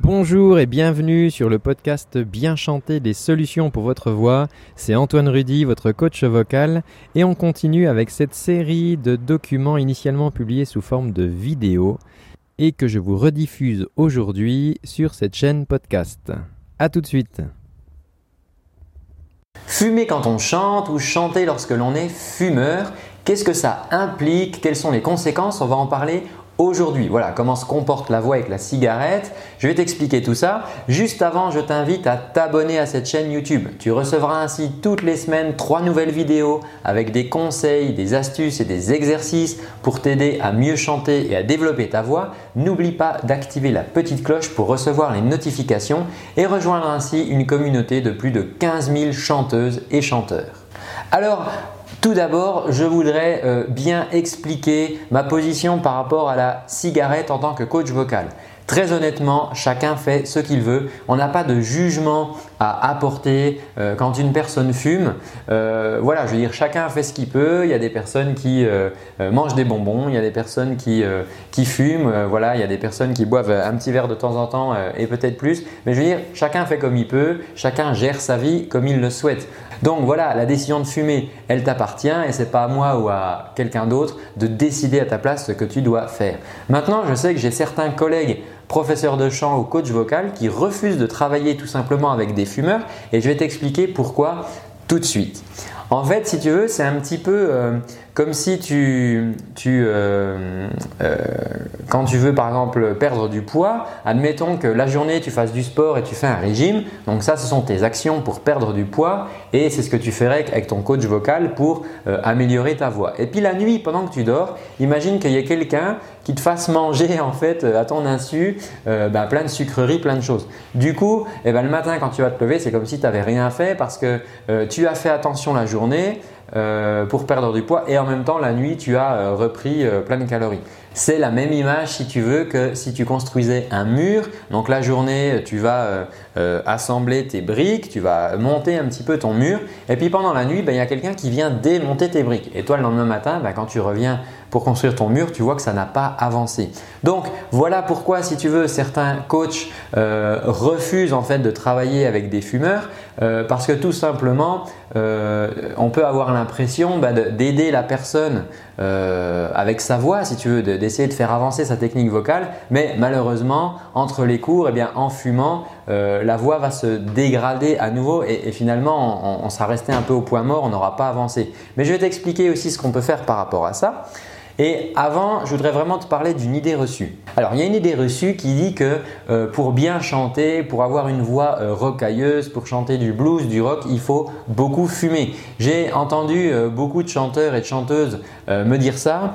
Bonjour et bienvenue sur le podcast Bien chanter des solutions pour votre voix. C'est Antoine Rudy, votre coach vocal, et on continue avec cette série de documents initialement publiés sous forme de vidéo et que je vous rediffuse aujourd'hui sur cette chaîne podcast. A tout de suite. Fumer quand on chante ou chanter lorsque l'on est fumeur, qu'est-ce que ça implique? Quelles sont les conséquences? On va en parler Aujourd'hui, voilà comment se comporte la voix avec la cigarette. Je vais t'expliquer tout ça. Juste avant, je t'invite à t'abonner à cette chaîne YouTube. Tu recevras ainsi toutes les semaines trois nouvelles vidéos avec des conseils, des astuces et des exercices pour t'aider à mieux chanter et à développer ta voix. N'oublie pas d'activer la petite cloche pour recevoir les notifications et rejoindre ainsi une communauté de plus de 15 000 chanteuses et chanteurs. Alors, tout d'abord, je voudrais euh, bien expliquer ma position par rapport à la cigarette en tant que coach vocal. Très honnêtement, chacun fait ce qu'il veut. On n'a pas de jugement à apporter euh, quand une personne fume. Euh, voilà, je veux dire, chacun fait ce qu'il peut. Il y a des personnes qui mangent des bonbons, il y a des personnes qui, qui fument, voilà, il y a des personnes qui boivent un petit verre de temps en temps et peut-être plus. Mais je veux dire, chacun fait comme il peut, chacun gère sa vie comme il le souhaite. Donc voilà, la décision de fumer, elle t'appartient et c'est pas à moi ou à quelqu'un d'autre de décider à ta place ce que tu dois faire. Maintenant, je sais que j'ai certains collègues professeur de chant ou coach vocal qui refuse de travailler tout simplement avec des fumeurs et je vais t'expliquer pourquoi tout de suite. En fait, si tu veux, c'est un petit peu euh, comme si tu, euh, euh, quand tu veux par exemple perdre du poids, admettons que la journée tu fasses du sport et tu fais un régime, donc ça ce sont tes actions pour perdre du poids et c'est ce que tu ferais avec ton coach vocal pour améliorer ta voix. Et puis la nuit, pendant que tu dors, imagine qu'il y a quelqu'un qui te fasse manger en fait à ton insu ben, plein de sucreries, plein de choses. Du coup, eh ben, le matin quand tu vas te lever, c'est comme si tu n'avais rien fait parce que tu as fait attention la journée euh, pour perdre du poids et en même temps la nuit tu as euh, repris euh, plein de calories. C'est la même image si tu veux que si tu construisais un mur. Donc la journée, tu vas assembler tes briques, tu vas monter un petit peu ton mur. Et puis pendant la nuit, ben, il y a quelqu'un qui vient démonter tes briques. Et toi, le lendemain matin, ben, quand tu reviens pour construire ton mur, tu vois que ça n'a pas avancé. Donc voilà pourquoi, si tu veux, certains coachs refusent en fait de travailler avec des fumeurs parce que tout simplement, on peut avoir l'impression bah, d'aider la personne euh, avec sa voix, si tu veux, d'essayer de, faire avancer sa technique vocale, mais malheureusement, entre les cours, eh bien, en fumant, euh, la voix va se dégrader à nouveau et, finalement, on, on sera resté un peu au point mort, on n'aura pas avancé. Mais je vais t'expliquer aussi ce qu'on peut faire par rapport à ça. Et avant, je voudrais vraiment te parler d'une idée reçue. Alors, il y a une idée reçue qui dit que euh, pour bien chanter, pour avoir une voix euh, rocailleuse, pour chanter du blues, du rock, il faut beaucoup fumer. J'ai entendu euh, beaucoup de chanteurs et de chanteuses me dire ça,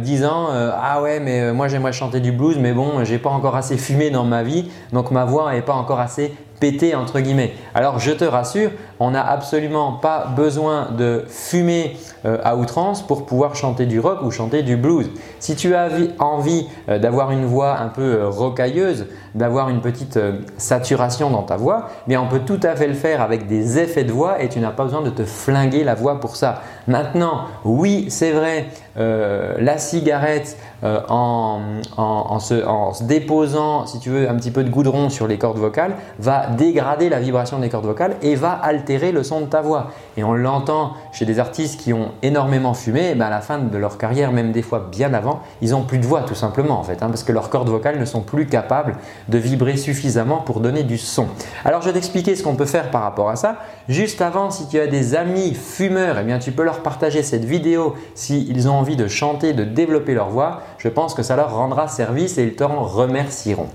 disant Ah ouais, mais moi j'aimerais chanter du blues, mais bon, j'ai pas encore assez fumé dans ma vie, donc ma voix n'est pas encore assez pété entre guillemets. Alors je te rassure, on n'a absolument pas besoin de fumer euh, à outrance pour pouvoir chanter du rock ou chanter du blues. Si tu as envie euh, d'avoir une voix un peu euh, rocailleuse, d'avoir une petite saturation dans ta voix, bien on peut tout à fait le faire avec des effets de voix et tu n'as pas besoin de te flinguer la voix pour ça. Maintenant, oui, c'est vrai, la cigarette en, en, se, déposant, si tu veux, un petit peu de goudron sur les cordes vocales, va dégrader la vibration des cordes vocales et va altérer le son de ta voix. Et on l'entend chez des artistes qui ont énormément fumé, et ben à la fin de leur carrière, même des fois bien avant, ils n'ont plus de voix tout simplement en fait, hein, parce que leurs cordes vocales ne sont plus capables de vibrer suffisamment pour donner du son. Alors je vais t'expliquer ce qu'on peut faire par rapport à ça. Juste avant, si tu as des amis fumeurs, et eh bien tu peux leur partager cette vidéo s'ils ont envie de chanter, de développer leur voix. Je pense que ça leur rendra service et ils t'en remercieront.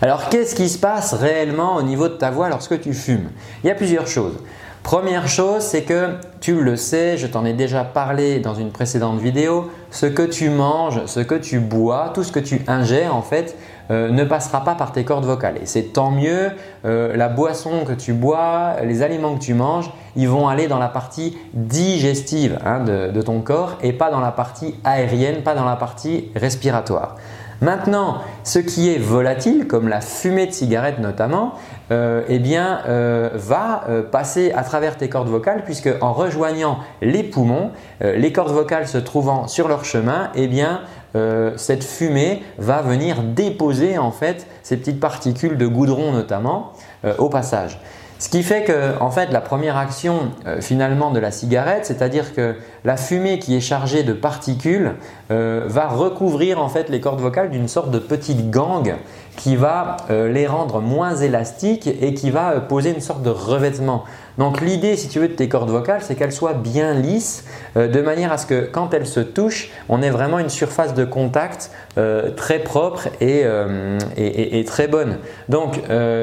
Alors qu'est-ce qui se passe réellement au niveau de ta voix lorsque tu fumes? Il y a plusieurs choses. Première chose, c'est que tu le sais, je t'en ai déjà parlé dans une précédente vidéo, ce que tu manges, ce que tu bois, tout ce que tu ingères en fait euh, ne passera pas par tes cordes vocales. Et c'est tant mieux, euh, la boisson que tu bois, les aliments que tu manges, ils vont aller dans la partie digestive hein, de ton corps et pas dans la partie aérienne, pas dans la partie respiratoire. Maintenant, ce qui est volatile, comme la fumée de cigarette notamment, euh, eh bien, va passer à travers tes cordes vocales puisque en rejoignant les poumons, les cordes vocales se trouvant sur leur chemin, eh bien, cette fumée va venir déposer en fait ces petites particules de goudron notamment au passage. Ce qui fait que en fait, la première action euh, finalement de la cigarette, c'est-à-dire que la fumée qui est chargée de particules euh, va recouvrir en fait les cordes vocales d'une sorte de petite gangue qui va euh, les rendre moins élastiques et qui va poser une sorte de revêtement. Donc l'idée, si tu veux, de tes cordes vocales, c'est qu'elles soient bien lisses, de manière à ce que quand elles se touchent, on ait vraiment une surface de contact très propre et, très bonne. Donc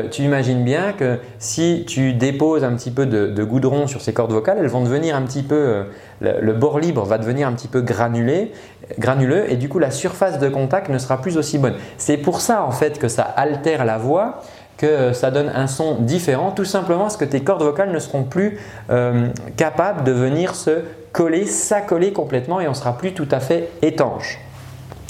tu imagines bien que si tu déposes un petit peu de, goudron sur ces cordes vocales, elles vont devenir un petit peu, le, bord libre va devenir un petit peu granulé, granuleux et du coup la surface de contact ne sera plus aussi bonne. C'est pour ça en fait que ça altère la voix que ça donne un son différent, tout simplement parce que tes cordes vocales ne seront plus euh, capables de venir se coller, s'accoler complètement et on sera plus tout à fait étanche.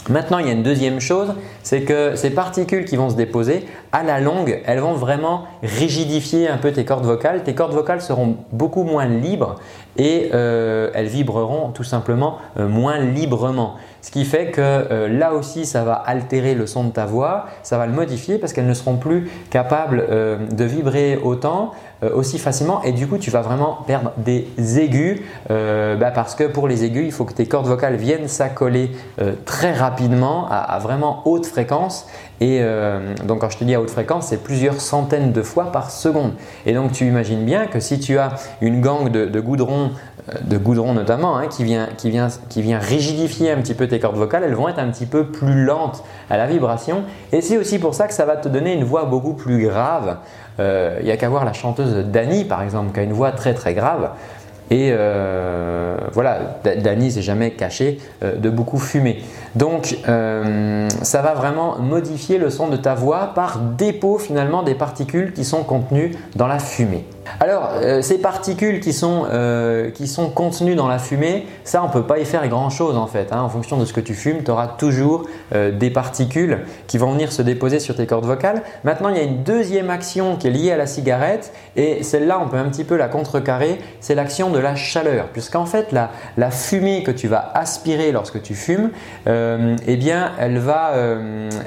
Maintenant, il y a une deuxième chose, c'est que ces particules qui vont se déposer, à la longue, elles vont vraiment rigidifier un peu tes cordes vocales. Tes cordes vocales seront beaucoup moins libres et euh, elles vibreront tout simplement euh, moins librement. Ce qui fait que euh, là aussi, ça va altérer le son de ta voix, ça va le modifier parce qu'elles ne seront plus capables de vibrer autant, aussi facilement et du coup, tu vas vraiment perdre des aigus bah, parce que pour les aigus, il faut que tes cordes vocales viennent s'accoler très rapidement à, vraiment haute fréquence et donc quand je te dis à haute fréquence, c'est plusieurs centaines de fois par seconde. Et donc tu imagines bien que si tu as une gangue de goudron de goudron notamment, hein, qui, vient, qui, vient, qui vient rigidifier un petit peu tes cordes vocales, elles vont être un petit peu plus lentes à la vibration. Et c'est aussi pour ça que ça va te donner une voix beaucoup plus grave. Il euh, a qu'à voir la chanteuse Dani, par exemple, qui a une voix très très grave. Et euh, voilà, Dani s'est jamais caché euh, de beaucoup fumer. Donc, ça va vraiment modifier le son de ta voix par dépôt finalement des particules qui sont contenues dans la fumée. Alors, euh, ces particules qui sont, euh, qui sont, contenues dans la fumée, ça, on ne peut pas y faire grand-chose en fait. Hein. En fonction de ce que tu fumes, tu auras toujours euh, des particules qui vont venir se déposer sur tes cordes vocales. Maintenant, il y a une deuxième action qui est liée à la cigarette et celle-là, on peut un petit peu la contrecarrer, c'est l'action de la chaleur. Puisqu'en fait, la, la, fumée que tu vas aspirer lorsque tu fumes, eh bien, elle, va,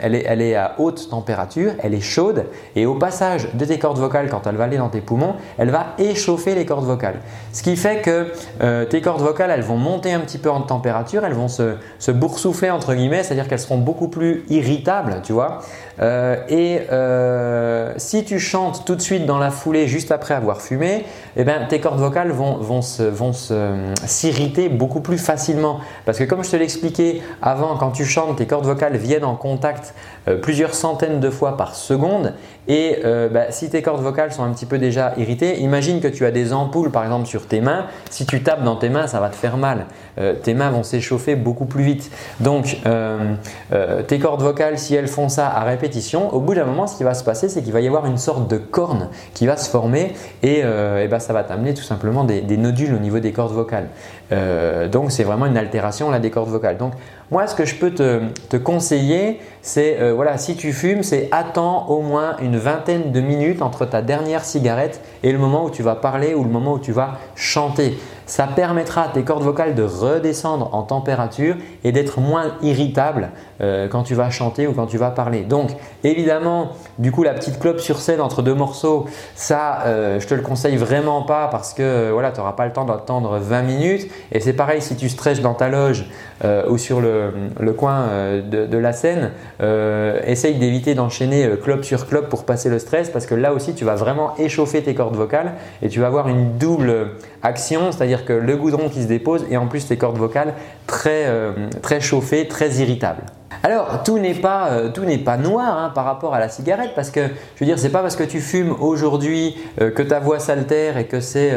elle, est, elle est à haute température, elle est chaude et au passage de tes cordes vocales, quand elle va aller dans tes poumons, elle va échauffer les cordes vocales. Ce qui fait que euh, tes cordes vocales, elles vont monter un petit peu en température, elles vont se, se boursoufler entre guillemets, c'est-à-dire qu'elles seront beaucoup plus irritables, tu vois. Euh, et euh, si tu chantes tout de suite dans la foulée, juste après avoir fumé, eh ben, tes cordes vocales vont, s'irriter beaucoup plus facilement. Parce que comme je te l'expliquais avant, quand tu chantes, tes cordes vocales viennent en contact plusieurs centaines de fois par seconde. Et bah, si tes cordes vocales sont un petit peu déjà irritées, imagine que tu as des ampoules par exemple sur tes mains. Si tu tapes dans tes mains, ça va te faire mal. tes mains vont s'échauffer beaucoup plus vite. Donc, tes cordes vocales, si elles font ça à au bout d'un moment, ce qui va se passer, c'est qu'il va y avoir une sorte de corne qui va se former et, euh, ben, ça va t'amener tout simplement des, nodules au niveau des cordes vocales. Euh, donc, c'est vraiment une altération là, des cordes vocales. Donc, moi, ce que je peux te, conseiller, c'est euh, voilà, si tu fumes, c'est attends au moins une vingtaine de minutes entre ta dernière cigarette et le moment où tu vas parler ou le moment où tu vas chanter. Ça permettra à tes cordes vocales de redescendre en température et d'être moins irritables euh, quand tu vas chanter ou quand tu vas parler. Donc évidemment, du coup la petite clope sur scène entre deux morceaux, ça euh, je te le conseille vraiment pas parce que voilà, tu n'auras pas le temps d'attendre 20 minutes. Et c'est pareil si tu stresses dans ta loge euh, ou sur le, coin de, la scène, essaye d'éviter d'enchaîner clope sur clope pour passer le stress parce que là aussi tu vas vraiment échauffer tes cordes vocales et tu vas avoir une double action, que le goudron qui se dépose et en plus tes cordes vocales très, euh, très chauffées, très irritables. Alors, tout n'est pas, euh, noir hein, par rapport à la cigarette parce que, je veux dire, c'est pas parce que tu fumes aujourd'hui euh, que ta voix s'altère et que c'est,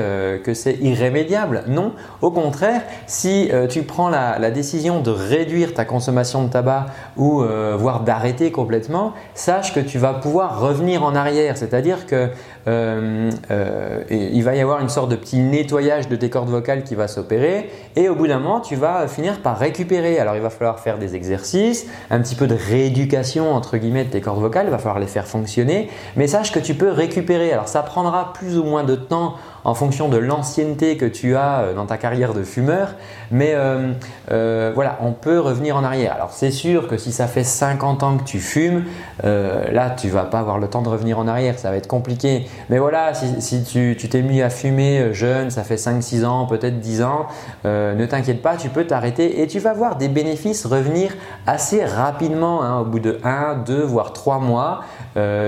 c'est irrémédiable. Non, au contraire, si tu prends la, la, décision de réduire ta consommation de tabac ou voire d'arrêter complètement, sache que tu vas pouvoir revenir en arrière. C'est-à-dire que euh, euh, il va y avoir une sorte de petit nettoyage de tes cordes vocales qui va s'opérer et au bout d'un moment, tu vas finir par récupérer. Alors, il va falloir faire des exercices, un petit peu de rééducation entre guillemets de tes cordes vocales, il va falloir les faire fonctionner, mais sache que tu peux récupérer. Alors ça prendra plus ou moins de temps en fonction de l'ancienneté que tu as euh, dans ta carrière de fumeur. Mais euh, euh, voilà, on peut revenir en arrière. Alors c'est sûr que si ça fait 50 ans que tu fumes, là tu vas pas avoir le temps de revenir en arrière, ça va être compliqué. Mais voilà, si, tu t'es mis à fumer jeune, ça fait 5-6 ans, peut-être 10 ans, ne t'inquiète pas, tu peux t'arrêter et tu vas voir des bénéfices revenir assez rapidement, hein, au bout de 1, 2, voire 3 mois.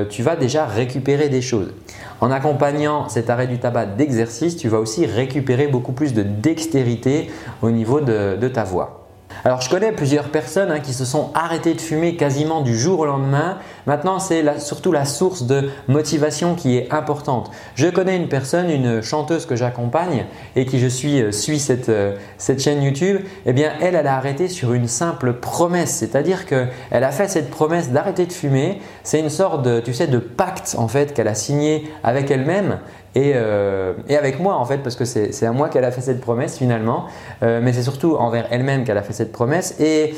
tu vas déjà récupérer des choses. En accompagnant cet arrêt du tabac d'exercice, tu vas aussi récupérer beaucoup plus de dextérité au niveau de, ta voix. Alors je connais plusieurs personnes hein, qui se sont arrêtées de fumer quasiment du jour au lendemain. Maintenant, c'est surtout la source de motivation qui est importante. Je connais une personne, une chanteuse que j'accompagne et qui je suis euh, suit cette, euh, cette chaîne YouTube. Eh bien, elle, elle a arrêté sur une simple promesse, c'est-à-dire qu'elle a fait cette promesse d'arrêter de fumer. C'est une sorte de, tu sais, de pacte en fait qu'elle a signé avec elle-même euh, et, avec moi en fait, parce que c'est à moi qu'elle a fait cette promesse finalement, euh, mais c'est surtout envers elle-même qu'elle a fait cette promesse. Et,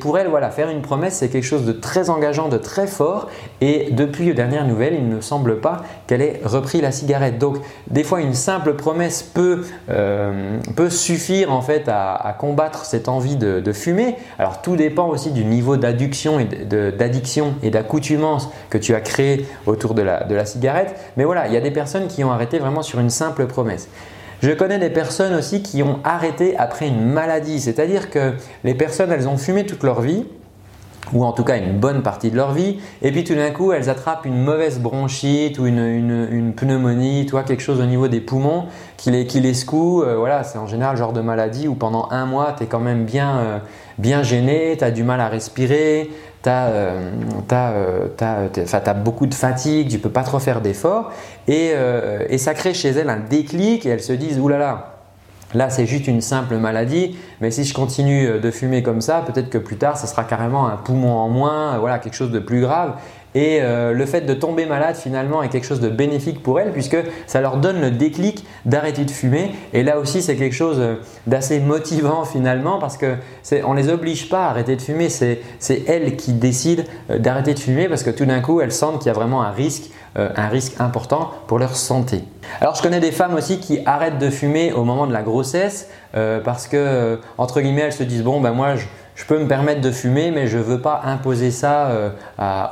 pour elle, voilà, faire une promesse, c'est quelque chose de très engageant, de très fort. Et depuis les dernières nouvelles, il ne semble pas qu'elle ait repris la cigarette. Donc, des fois, une simple promesse peut, euh, peut suffire en fait à, combattre cette envie de, fumer. Alors, tout dépend aussi du niveau d'addiction et d'accoutumance que tu as créé autour de la, de la cigarette. Mais voilà, il y a des personnes qui ont arrêté vraiment sur une simple promesse. Je connais des personnes aussi qui ont arrêté après une maladie, c'est-à-dire que les personnes, elles ont fumé toute leur vie, ou en tout cas une bonne partie de leur vie, et puis tout d'un coup elles attrapent une mauvaise bronchite ou une, pneumonie, toi, quelque chose au niveau des poumons qui les, qui les secoue. Euh, voilà, c'est en général le genre de maladie où pendant un mois tu es quand même bien, euh, bien gêné, tu as du mal à respirer, tu as, euh, as, beaucoup de fatigue, tu peux pas trop faire d'efforts, et, ça crée chez elles un déclic et elles se disent oulala. Là là, c'est juste une simple maladie, mais si je continue euh, de fumer comme ça, peut-être que plus tard, ça sera carrément un poumon en moins, voilà, quelque chose de plus grave. Et euh, le fait de tomber malade finalement est quelque chose de bénéfique pour elles puisque ça leur donne le déclic d'arrêter de fumer. Et là aussi, c'est quelque chose euh, d'assez motivant finalement parce que on les oblige pas à arrêter de fumer, c'est elles qui décident d'arrêter de fumer parce que tout d'un coup, elles sentent qu'il y a vraiment un risque euh, un risque important pour leur santé. Alors je connais des femmes aussi qui arrêtent de fumer au moment de la grossesse euh, parce que euh, entre guillemets elles se disent bon ben moi je, peux me permettre de fumer, mais je ne veux pas imposer ça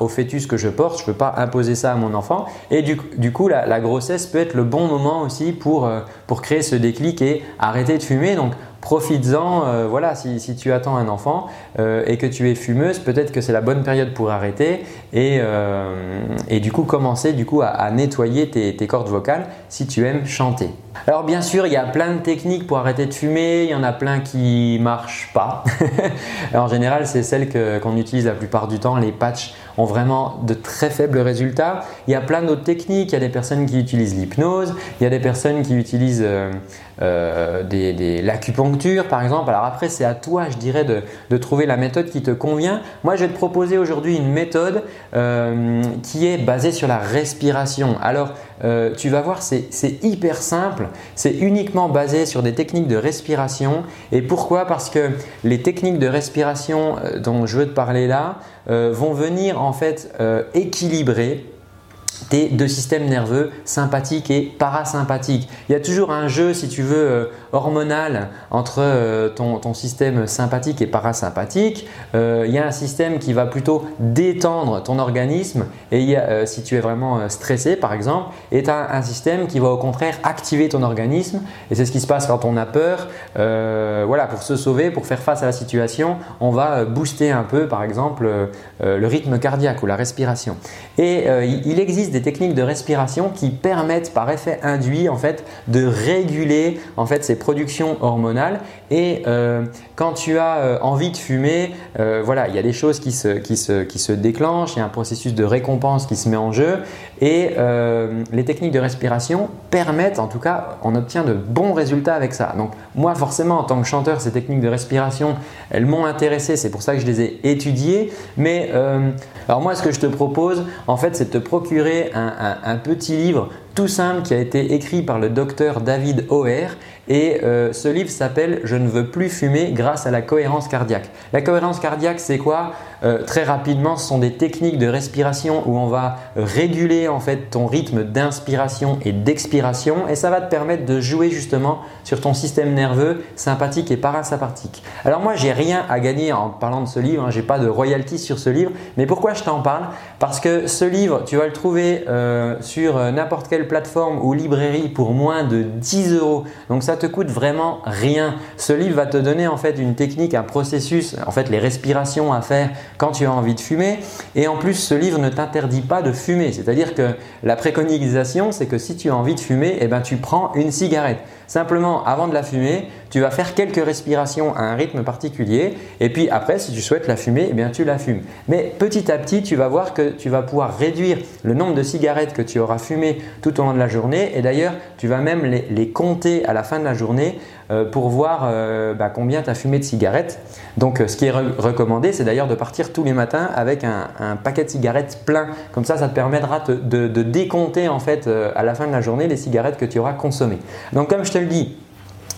au fœtus que je porte, je ne veux pas imposer ça à mon enfant. Et du, coup, la, grossesse peut être le bon moment aussi pour, pour créer ce déclic et arrêter de fumer. Profites-en. Euh, voilà, si, tu attends un enfant euh, et que tu es fumeuse, peut-être que c'est la bonne période pour arrêter et, euh, du coup commencer du coup à, nettoyer tes, cordes vocales si tu aimes chanter. Alors bien sûr, il y a plein de techniques pour arrêter de fumer, il y en a plein qui marchent pas. en général, c'est celles qu'on utilise la plupart du temps, les patchs ont vraiment de très faibles résultats. Il y a plein d'autres techniques. Il y a des personnes qui utilisent l'hypnose, il y a des personnes qui utilisent euh, euh, l'acupuncture par exemple. Alors après, c'est à toi, je dirais, de, trouver la méthode qui te convient. Moi, je vais te proposer aujourd'hui une méthode euh, qui est basée sur la respiration. Alors, tu vas voir, c'est hyper simple. C'est uniquement basé sur des techniques de respiration. Et pourquoi? Parce que les techniques de respiration dont je veux te parler là, euh, vont venir en fait euh, équilibrer tes deux systèmes nerveux sympathiques et parasympathiques. Il y a toujours un jeu, si tu veux, euh, hormonal entre euh, ton, système sympathique et parasympathique. Euh, il y a un système qui va plutôt détendre ton organisme et si tu es vraiment stressé, par exemple, et tu as un système qui va au contraire activer ton organisme. Et c'est ce qui se passe quand on a peur. voilà, pour se sauver, pour faire face à la situation, on va booster un peu, par exemple, le rythme cardiaque ou la respiration. Et il existe des techniques de respiration qui permettent par effet induit en fait de réguler en fait ces productions hormonales et euh, quand tu as euh, envie de fumer, euh, voilà, il y a des choses qui se, qui, se, qui se déclenchent, il y a un processus de récompense qui se met en jeu et les techniques de respiration permettent, en tout cas, on obtient de bons résultats avec ça. Donc moi forcément en tant que chanteur, ces techniques de respiration, elles m'ont intéressé, c'est pour ça que je les ai étudiées. Mais alors moi, ce que je te propose, en fait, c'est de te procurer un, petit livre tout simple qui a été écrit par le docteur David O'Hare Et euh, ce livre s'appelle Je ne veux plus fumer grâce à la cohérence cardiaque. La cohérence cardiaque, c'est quoi? Euh, Très rapidement, ce sont des techniques de respiration où on va réguler en fait ton rythme d'inspiration et d'expiration et ça va te permettre de jouer justement sur ton système nerveux sympathique et parasympathique. Alors moi, j'ai rien à gagner en parlant de ce livre, hein, j'ai pas de royalties sur ce livre, mais pourquoi je t'en parle? Parce que ce livre, tu vas le trouver euh, sur n'importe quelle plateforme ou librairie pour moins de 10 euros. Donc ça te coûte vraiment rien. Ce livre va te donner en fait une technique, un processus, en fait les respirations à faire quand tu as envie de fumer. Et en plus, ce livre ne t'interdit pas de fumer. C'est-à-dire que la préconisation, c'est que si tu as envie de fumer, eh ben, tu prends une cigarette. Simplement, avant de la fumer, tu vas faire quelques respirations à un rythme particulier et puis après, si tu souhaites la fumer, eh bien tu la fumes. Mais petit à petit, tu vas voir que tu vas pouvoir réduire le nombre de cigarettes que tu auras fumées tout au long de la journée et d'ailleurs, tu vas même les, compter à la fin de la journée euh, pour voir euh, bah, combien tu as fumé de cigarettes. Donc, euh, ce qui est recommandé, c'est d'ailleurs de partir tous les matins avec un, paquet de cigarettes plein. Comme ça, ça te permettra de, décompter en fait à la fin de la journée les cigarettes que tu auras consommées. Donc, comme je te le dis,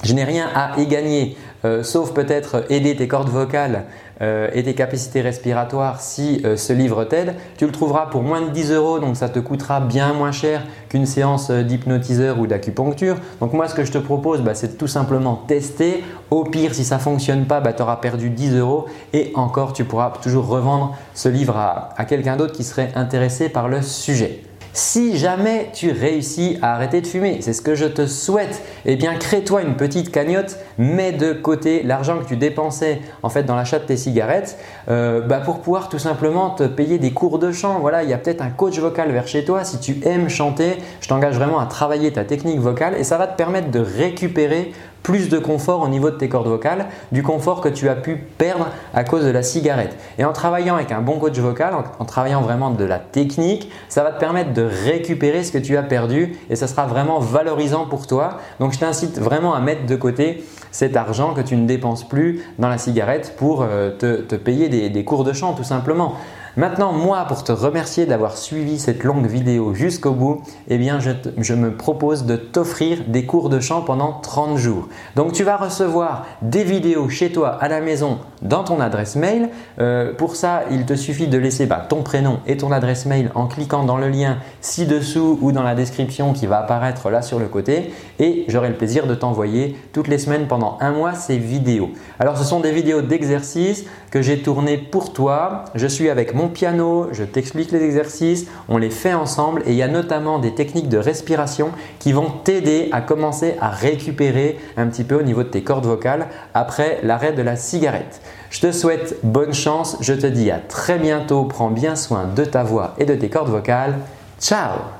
je n'ai rien à y gagner, euh, sauf peut-être aider tes cordes vocales euh, et tes capacités respiratoires si euh, ce livre t'aide. Tu le trouveras pour moins de 10 euros, donc ça te coûtera bien moins cher qu'une séance d'hypnotiseur ou d'acupuncture. Donc moi, ce que je te propose, bah, c'est tout simplement tester. Au pire, si ça ne fonctionne pas, bah, tu auras perdu 10 euros et encore, tu pourras toujours revendre ce livre à quelqu'un d'autre qui serait intéressé par le sujet. Si jamais tu réussis à arrêter de fumer, c'est ce que je te souhaite, eh bien crée-toi une petite cagnotte, mets de côté l'argent que tu dépensais en fait dans l'achat de tes cigarettes euh, bah, pour pouvoir tout simplement te payer des cours de chant. Voilà, il y a peut-être un coach vocal vers chez toi. Si tu aimes chanter, je t'engage vraiment à travailler ta technique vocale et ça va te permettre de récupérer plus de confort au niveau de tes cordes vocales, du confort que tu as pu perdre à cause de la cigarette. Et en travaillant avec un bon coach vocal, en, travaillant vraiment de la technique, ça va te permettre de récupérer ce que tu as perdu et ça sera vraiment valorisant pour toi. Donc je t'incite vraiment à mettre de côté cet argent que tu ne dépenses plus dans la cigarette pour euh, te, payer des cours de chant tout simplement. Maintenant, moi, pour te remercier d'avoir suivi cette longue vidéo jusqu'au bout, eh bien, je, me propose de t'offrir des cours de chant pendant 30 jours. Donc, tu vas recevoir des vidéos chez toi à la maison dans ton adresse mail. Euh, pour ça, il te suffit de laisser bah, ton prénom et ton adresse mail en cliquant dans le lien ci-dessous ou dans la description qui va apparaître là sur le côté. Et j'aurai le plaisir de t'envoyer toutes les semaines pendant un mois ces vidéos. Alors, ce sont des vidéos d'exercice que j'ai tournées pour toi. Je suis avec piano, je t'explique les exercices, on les fait ensemble et il y a notamment des techniques de respiration qui vont t'aider à commencer à récupérer un petit peu au niveau de tes cordes vocales après l'arrêt de la cigarette. Je te souhaite bonne chance, je te dis à très bientôt, prends bien soin de ta voix et de tes cordes vocales. Ciao